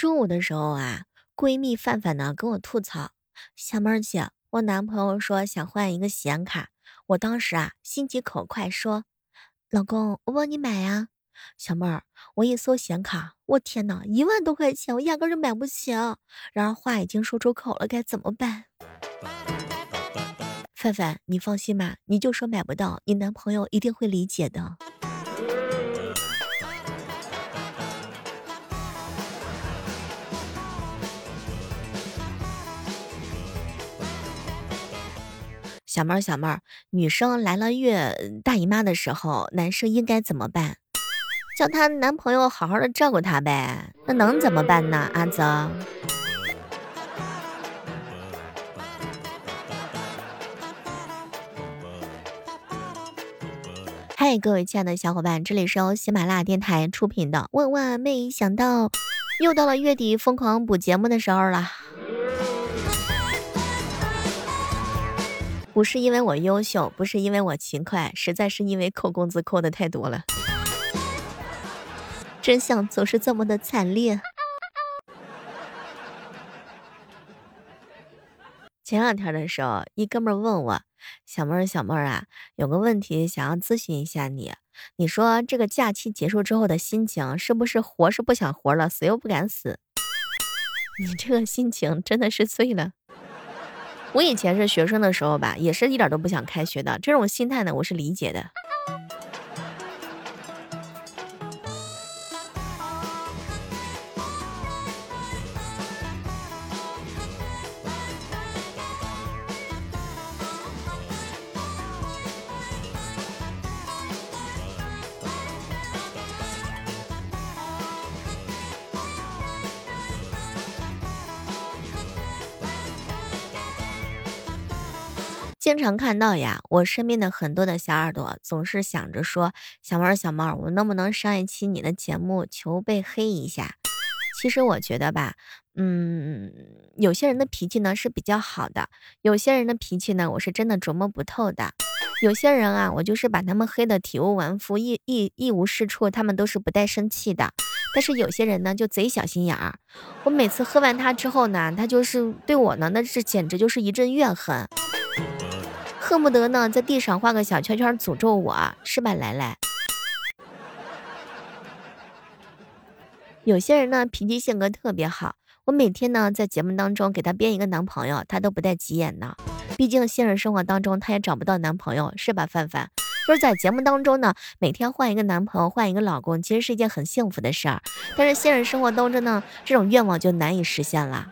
中午的时候啊，闺蜜范范呢跟我吐槽：“小妹儿姐，我男朋友说想换一个显卡。”我当时啊心急口快说：“老公，我帮你买呀。”小妹儿，我一搜显卡，我天哪，一万多块钱，我压根就买不起。然而话已经说出口了，该怎么办？范范，你放心吧，你就说买不到，你男朋友一定会理解的。小妹儿，小妹儿，女生来了月大姨妈的时候，男生应该怎么办？叫她男朋友好好的照顾她呗。那能怎么办呢？阿泽。嗨，各位亲爱的小伙伴，这里是由喜马拉雅电台出品的。万万没想到，又到了月底疯狂补节目的时候了。不是因为我优秀，不是因为我勤快，实在是因为扣工资扣的太多了。真相总是这么的惨烈。前两天的时候，一哥们问我：“小妹儿，小妹儿啊，有个问题想要咨询一下你。你说这个假期结束之后的心情，是不是活是不想活了，死又不敢死？你这个心情真的是醉了。”我以前是学生的时候吧，也是一点都不想开学的。这种心态呢，我是理解的。经常看到呀，我身边的很多的小耳朵总是想着说：“小猫，小猫，我能不能上一期你的节目，求被黑一下？”其实我觉得吧，嗯，有些人的脾气呢是比较好的，有些人的脾气呢，我是真的琢磨不透的。有些人啊，我就是把他们黑的体无完肤，一一一无是处，他们都是不带生气的。但是有些人呢，就贼小心眼儿。我每次喝完他之后呢，他就是对我呢，那是简直就是一阵怨恨。恨不得呢，在地上画个小圈圈诅咒我，是吧，来来？有些人呢，脾气性格特别好，我每天呢，在节目当中给他编一个男朋友，他都不带急眼的。毕竟现实生活当中他也找不到男朋友，是吧，范范？就是在节目当中呢，每天换一个男朋友，换一个老公，其实是一件很幸福的事儿。但是现实生活当中呢，这种愿望就难以实现了。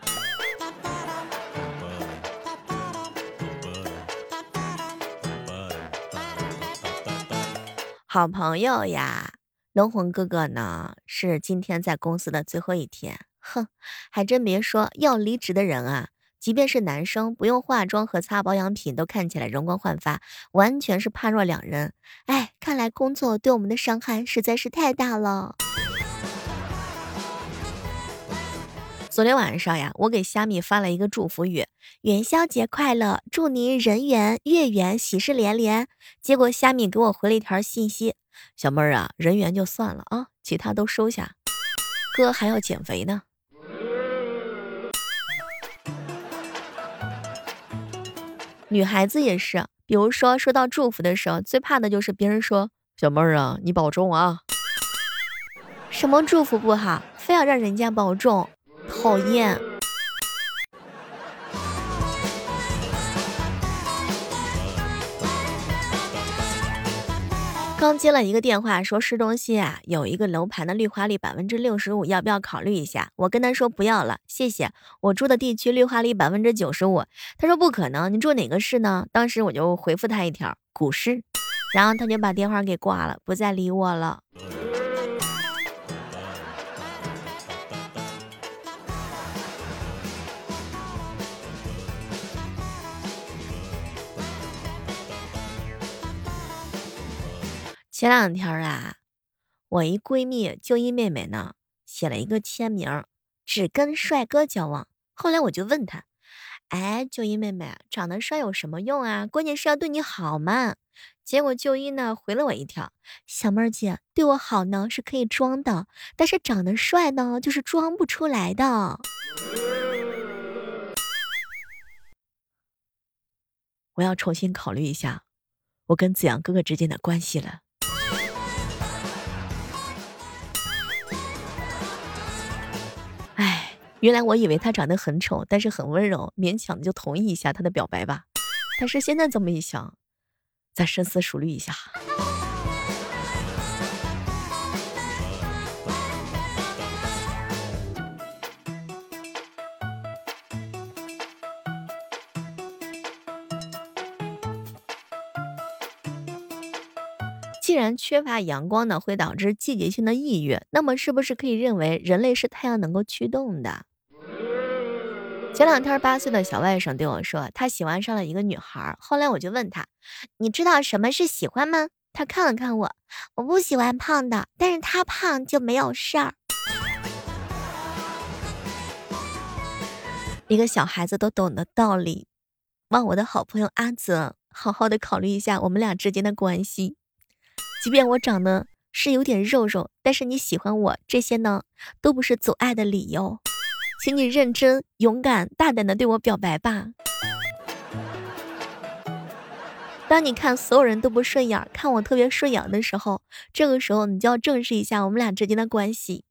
好朋友呀，龙魂哥哥呢是今天在公司的最后一天。哼，还真别说，要离职的人啊，即便是男生，不用化妆和擦保养品都看起来容光焕发，完全是判若两人。哎，看来工作对我们的伤害实在是太大了。昨天晚上呀，我给虾米发了一个祝福语：元宵节快乐，祝您人圆月圆，喜事连连。结果虾米给我回了一条信息：小妹儿啊，人缘就算了啊，其他都收下，哥还要减肥呢。女孩子也是，比如说收到祝福的时候，最怕的就是别人说：“小妹儿啊，你保重啊。”什么祝福不好，非要让人家保重。讨厌！刚接了一个电话，说市中心啊有一个楼盘的绿化率百分之六十五，要不要考虑一下？我跟他说不要了，谢谢。我住的地区绿化率百分之九十五。他说不可能，你住哪个市呢？当时我就回复他一条股市，然后他就把电话给挂了，不再理我了。前两天啊，我一闺蜜就一妹妹呢，写了一个签名，只跟帅哥交往。后来我就问她，哎，就一妹妹，长得帅有什么用啊？关键是要对你好嘛。结果就一呢回了我一条：小妹儿姐对我好呢是可以装的，但是长得帅呢就是装不出来的。我要重新考虑一下，我跟子阳哥哥之间的关系了。原来我以为他长得很丑，但是很温柔，勉强的就同意一下他的表白吧。但是现在这么一想，再深思熟虑一下。既然缺乏阳光呢，会导致季节性的抑郁，那么是不是可以认为人类是太阳能够驱动的？前两天八岁的小外甥对我说，他喜欢上了一个女孩。后来我就问他，你知道什么是喜欢吗？他看了看我，我不喜欢胖的，但是他胖就没有事儿。一个小孩子都懂的道理，望我的好朋友阿泽好好的考虑一下我们俩之间的关系。即便我长得是有点肉肉，但是你喜欢我，这些呢都不是阻碍的理由，请你认真、勇敢、大胆的对我表白吧。当你看所有人都不顺眼，看我特别顺眼的时候，这个时候你就要正视一下我们俩之间的关系。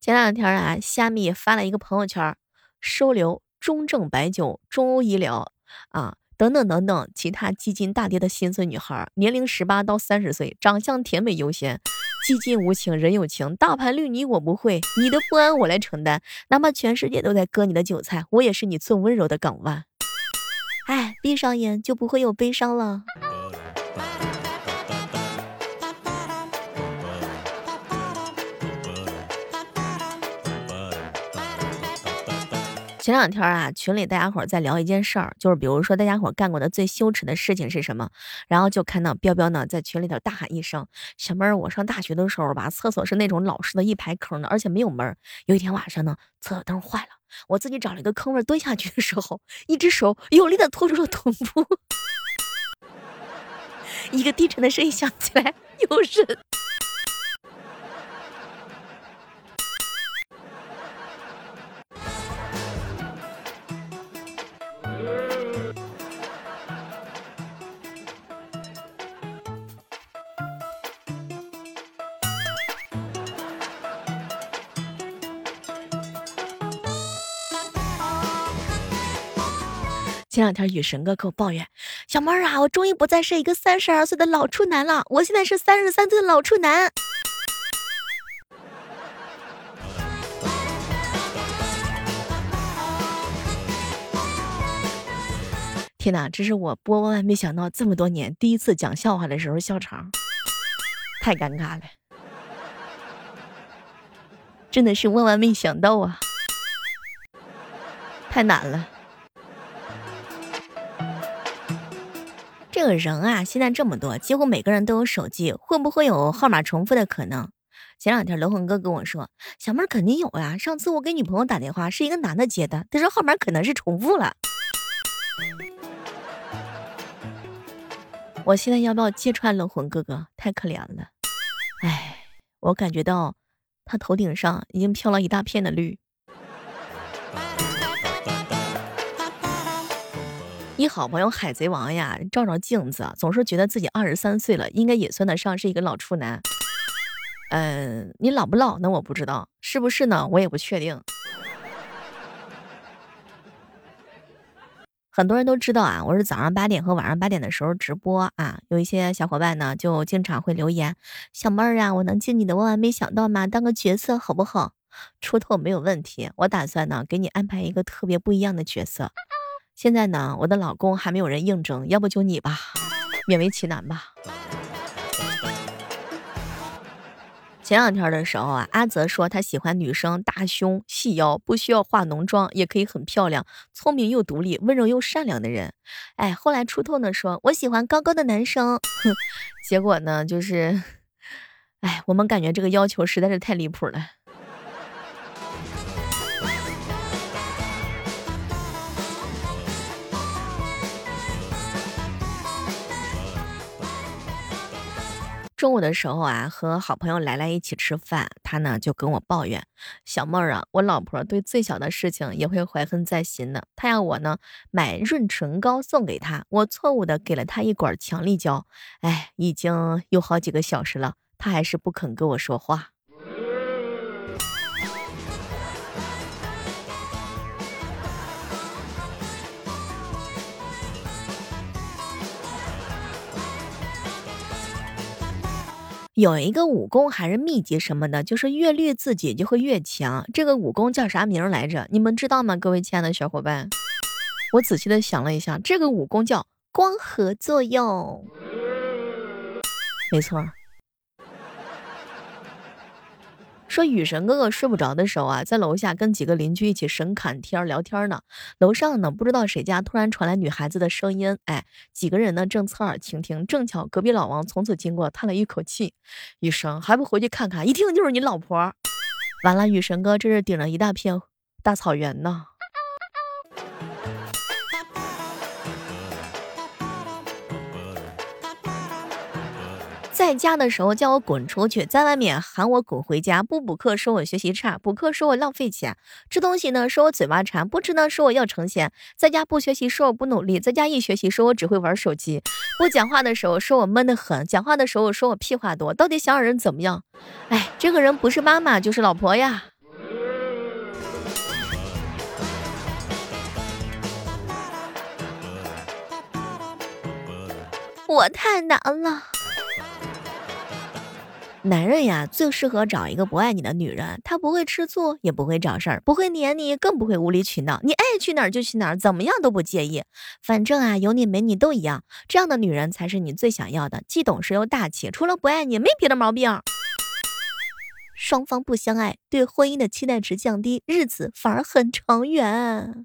前两天啊，虾米发了一个朋友圈，收留。中证白酒、中欧医疗啊，等等等等，其他基金大跌的心碎女孩，年龄十八到三十岁，长相甜美优先，基金无情人有情，大盘绿你我不会，你的不安我来承担，哪怕全世界都在割你的韭菜，我也是你最温柔的港湾。哎，闭上眼就不会有悲伤了。前两天啊，群里大家伙在聊一件事儿，就是比如说大家伙干过的最羞耻的事情是什么？然后就看到彪彪呢在群里头大喊一声：“小妹儿，我上大学的时候吧，厕所是那种老式的一排坑的，而且没有门儿。有一天晚上呢，厕所灯坏了，我自己找了一个坑位蹲下去的时候，一只手有力的托住了臀部，一个低沉的声音响起来：有人。”前两天雨神哥给我抱怨：“小妹儿啊，我终于不再是一个三十二岁的老处男了，我现在是三十三岁的老处男。”天哪，这是我播万万没想到这么多年第一次讲笑话的时候笑场，太尴尬了，真的是万万没想到啊，太难了。这个人啊，现在这么多，几乎每个人都有手机，会不会有号码重复的可能？前两天楼魂哥跟我说，小妹儿肯定有呀。上次我给女朋友打电话，是一个男的接的，他说号码可能是重复了。我现在要不要揭穿楼魂哥哥？太可怜了，哎，我感觉到他头顶上已经飘了一大片的绿。你好朋友海贼王呀，照照镜子，总是觉得自己二十三岁了，应该也算得上是一个老处男。嗯，你老不老呢？我不知道，是不是呢？我也不确定。很多人都知道啊，我是早上八点和晚上八点的时候直播啊，有一些小伙伴呢就经常会留言：“小妹儿啊，我能进你的万万没想到吗？当个角色好不好？出头没有问题，我打算呢给你安排一个特别不一样的角色。”现在呢，我的老公还没有人应征，要不就你吧，勉为其难吧。前两天的时候啊，阿泽说他喜欢女生大胸细腰，不需要化浓妆也可以很漂亮，聪明又独立，温柔又善良的人。哎，后来出透呢，说我喜欢高高的男生。哼，结果呢，就是 哎，我们感觉这个要求实在是太离谱了。中午的时候啊，和好朋友来来一起吃饭，他呢就跟我抱怨：“小妹儿啊，我老婆对最小的事情也会怀恨在心的。她要我呢买润唇膏送给她，我错误的给了她一管强力胶。哎，已经有好几个小时了，她还是不肯跟我说话。”有一个武功还是秘籍什么的，就是越绿自己就会越强。这个武功叫啥名来着？你们知道吗？各位亲爱的小伙伴，我仔细的想了一下，这个武功叫光合作用。没错。说雨神哥哥睡不着的时候啊，在楼下跟几个邻居一起神侃天聊天呢。楼上呢，不知道谁家突然传来女孩子的声音，哎，几个人呢正侧耳倾听，正巧隔壁老王从此经过，叹了一口气，雨神还不回去看看？一听就是你老婆。完了，雨神哥这是顶了一大片大草原呢。在家的时候叫我滚出去，在外面喊我滚回家。不补课说我学习差，补课说我浪费钱。吃东西呢说我嘴巴馋，不吃呢说我要成仙。在家不学习说我不努力，在家一学习说我只会玩手机。不讲话的时候说我闷得很，讲话的时候说我屁话多。到底想让人怎么样？哎，这个人不是妈妈就是老婆呀。我太难了。男人呀，最适合找一个不爱你的女人。她不会吃醋，也不会找事儿，不会黏你，更不会无理取闹。你爱去哪儿就去哪儿，怎么样都不介意。反正啊，有你没你都一样。这样的女人才是你最想要的，既懂事又大气。除了不爱你，没别的毛病。双方不相爱，对婚姻的期待值降低，日子反而很长远。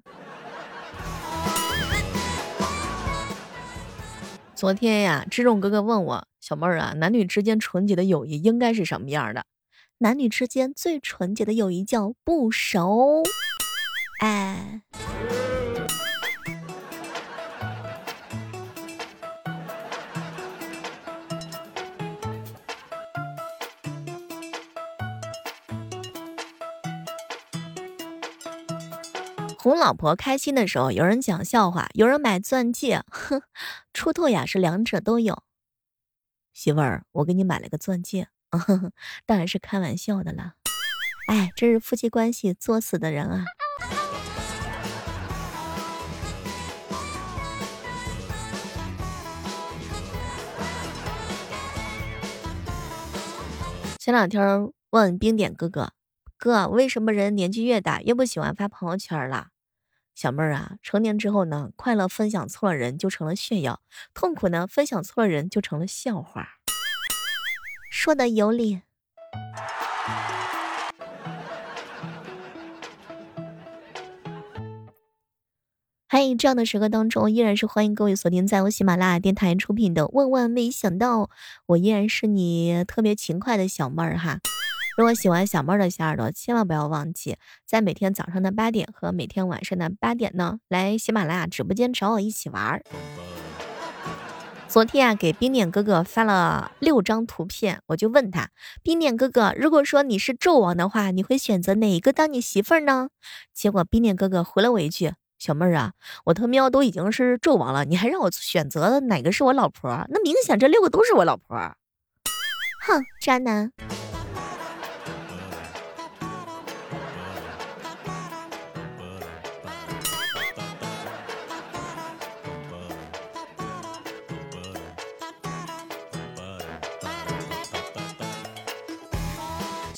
昨天呀，志重哥哥问我。小妹儿啊，男女之间纯洁的友谊应该是什么样的？男女之间最纯洁的友谊叫不熟。哎，哄老婆开心的时候，有人讲笑话，有人买钻戒，哼，出头呀是两者都有。媳妇儿，我给你买了个钻戒，当然是开玩笑的了。哎，这是夫妻关系作死的人啊！前两天问冰点哥哥，哥，为什么人年纪越大越不喜欢发朋友圈了？小妹儿啊，成年之后呢，快乐分享错了人就成了炫耀，痛苦呢分享错了人就成了笑话。说的有理。嗨，这样的时刻当中，依然是欢迎各位锁定在我喜马拉雅电台出品的《万万没想到》，我依然是你特别勤快的小妹儿哈。如果喜欢小妹儿的小耳朵，千万不要忘记，在每天早上的八点和每天晚上的八点呢，来喜马拉雅直播间找我一起玩儿。昨天啊，给冰点哥哥发了六张图片，我就问他：冰点哥哥，如果说你是纣王的话，你会选择哪一个当你媳妇儿呢？结果冰点哥哥回了我一句：小妹儿啊，我他喵都已经是纣王了，你还让我选择哪个是我老婆？那明显这六个都是我老婆。哼，渣男。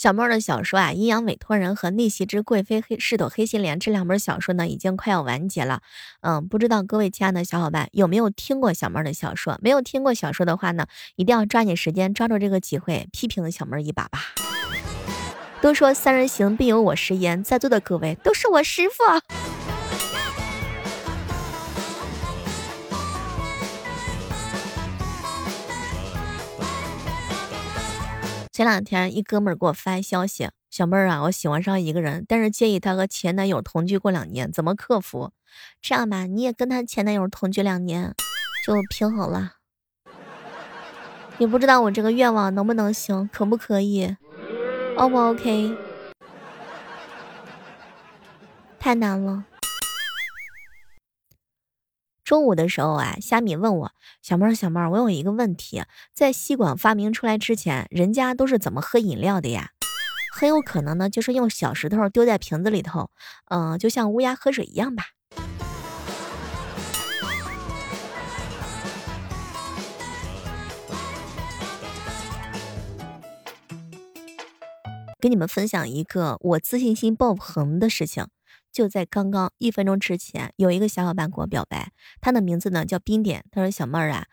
小妹儿的小说啊，《阴阳委托人》和《逆袭之贵妃黑世朵黑心莲》这两本小说呢，已经快要完结了。嗯，不知道各位亲爱的小伙伴有没有听过小妹儿的小说？没有听过小说的话呢，一定要抓紧时间，抓住这个机会批评小妹儿一把吧。都说三人行必有我师焉，在座的各位都是我师傅。前两天一哥们儿给我发消息，小妹儿啊，我喜欢上一个人，但是介意他和前男友同居过两年，怎么克服？这样吧，你也跟他前男友同居两年，就平衡了。也不知道我这个愿望能不能行，可不可以？O 不 OK？太难了。中午的时候啊，虾米问我小妹儿，小妹儿，我有一个问题，在吸管发明出来之前，人家都是怎么喝饮料的呀？很有可能呢，就是用小石头丢在瓶子里头，嗯，就像乌鸦喝水一样吧。给你们分享一个我自信心爆棚的事情。就在刚刚一分钟之前，有一个小伙伴给我表白，他的名字呢叫冰点。他说：“小妹儿啊，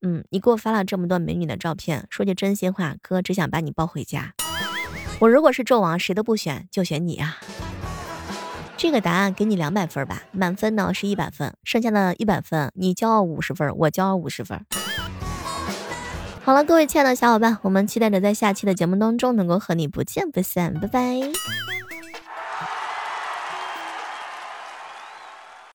嗯，你给我发了这么多美女的照片，说句真心话，哥只想把你抱回家。我如果是纣王，谁都不选，就选你啊。”这个答案给你两百分吧，满分呢是一百分，剩下的一百分你骄傲五十分，我骄傲五十分。好了，各位亲爱的小伙伴，我们期待着在下期的节目当中能够和你不见不散，拜拜。